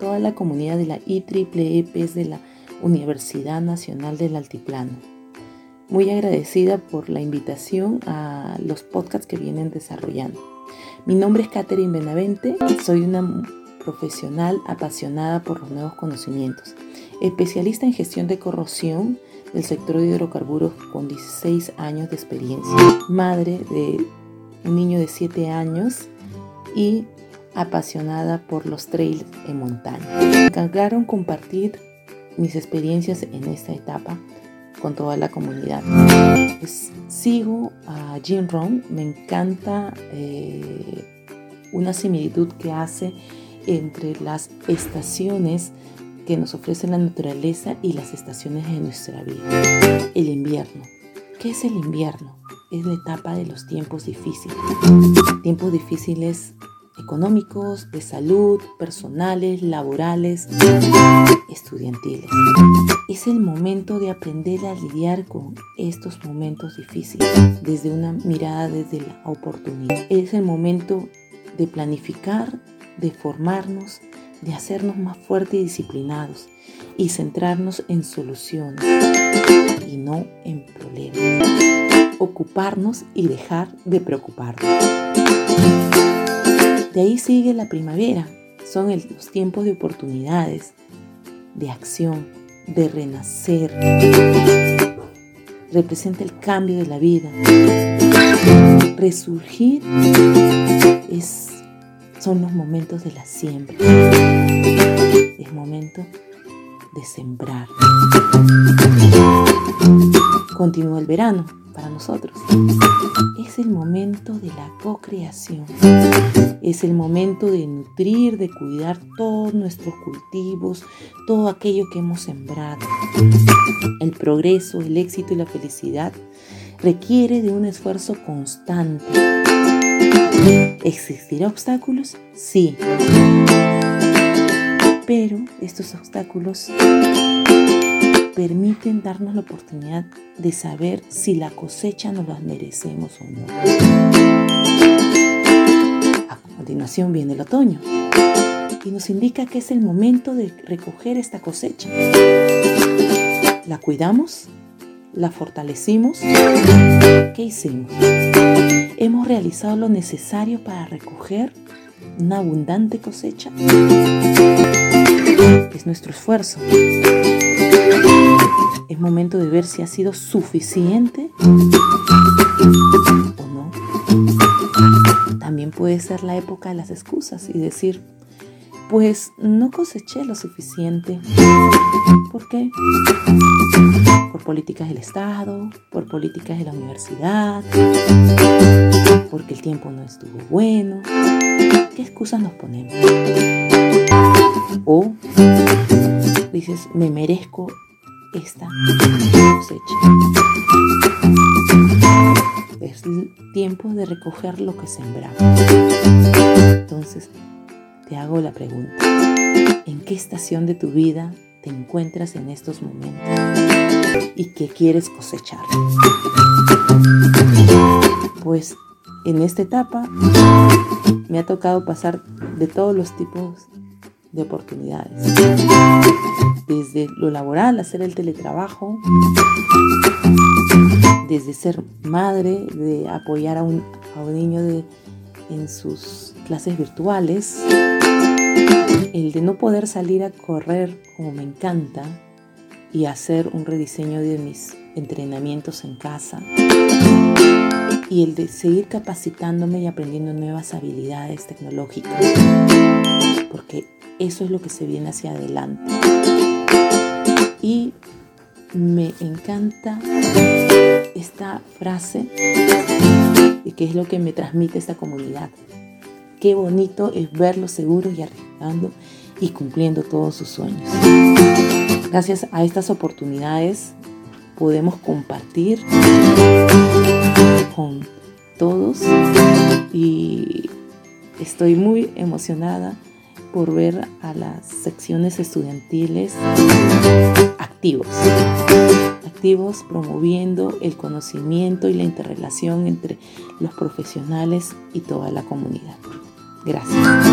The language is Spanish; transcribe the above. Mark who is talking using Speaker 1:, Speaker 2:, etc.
Speaker 1: toda la comunidad de la IEEE PES de la Universidad Nacional del Altiplano. Muy agradecida por la invitación a los podcasts que vienen desarrollando. Mi nombre es Catherine Benavente, soy una profesional apasionada por los nuevos conocimientos, especialista en gestión de corrosión del sector de hidrocarburos con 16 años de experiencia, madre de un niño de 7 años y apasionada por los trails en montaña. Me encargaron compartir mis experiencias en esta etapa con toda la comunidad. Pues, sigo a Jim Rohn, me encanta eh, una similitud que hace entre las estaciones que nos ofrece la naturaleza y las estaciones de nuestra vida. El invierno. ¿Qué es el invierno? Es la etapa de los tiempos difíciles. Tiempos difíciles económicos, de salud, personales, laborales, estudiantiles. Es el momento de aprender a lidiar con estos momentos difíciles desde una mirada desde la oportunidad. Es el momento de planificar, de formarnos, de hacernos más fuertes y disciplinados y centrarnos en soluciones y no en problemas. Ocuparnos y dejar de preocuparnos. De ahí sigue la primavera. Son los tiempos de oportunidades, de acción, de renacer. Representa el cambio de la vida. Resurgir es, son los momentos de la siembra. Es momento de sembrar. Continúa el verano nosotros. Es el momento de la co-creación. Es el momento de nutrir, de cuidar todos nuestros cultivos, todo aquello que hemos sembrado. El progreso, el éxito y la felicidad requiere de un esfuerzo constante. ¿Existirá obstáculos? Sí. Pero estos obstáculos permiten darnos la oportunidad de saber si la cosecha nos la merecemos o no. A continuación viene el otoño y nos indica que es el momento de recoger esta cosecha. ¿La cuidamos? ¿La fortalecimos? ¿Qué hicimos? ¿Hemos realizado lo necesario para recoger una abundante cosecha? Es nuestro esfuerzo. Es momento de ver si ha sido suficiente o no. También puede ser la época de las excusas y decir, pues no coseché lo suficiente. ¿Por qué? Por políticas del Estado, por políticas de la universidad, porque el tiempo no estuvo bueno. ¿Qué excusas nos ponemos? O dices, me merezco esta cosecha. Es tiempo de recoger lo que sembramos. Entonces, te hago la pregunta. ¿En qué estación de tu vida te encuentras en estos momentos? ¿Y qué quieres cosechar? Pues en esta etapa me ha tocado pasar de todos los tipos de oportunidades. Desde lo laboral, hacer el teletrabajo, desde ser madre, de apoyar a un, niño de, en sus clases virtuales, el de no poder salir a correr como me encanta y hacer un rediseño de mis entrenamientos en casa. Y el de seguir capacitándome y aprendiendo nuevas habilidades tecnológicas. Porque eso es lo que se viene hacia adelante. Y me encanta esta frase y que es lo que me transmite esta comunidad. Qué bonito es verlos seguros y arriesgando y cumpliendo todos sus sueños. Gracias a estas oportunidades podemos compartir con todos y estoy muy emocionada por ver a las secciones estudiantiles activos, activos promoviendo el conocimiento y la interrelación entre los profesionales y toda la comunidad. Gracias.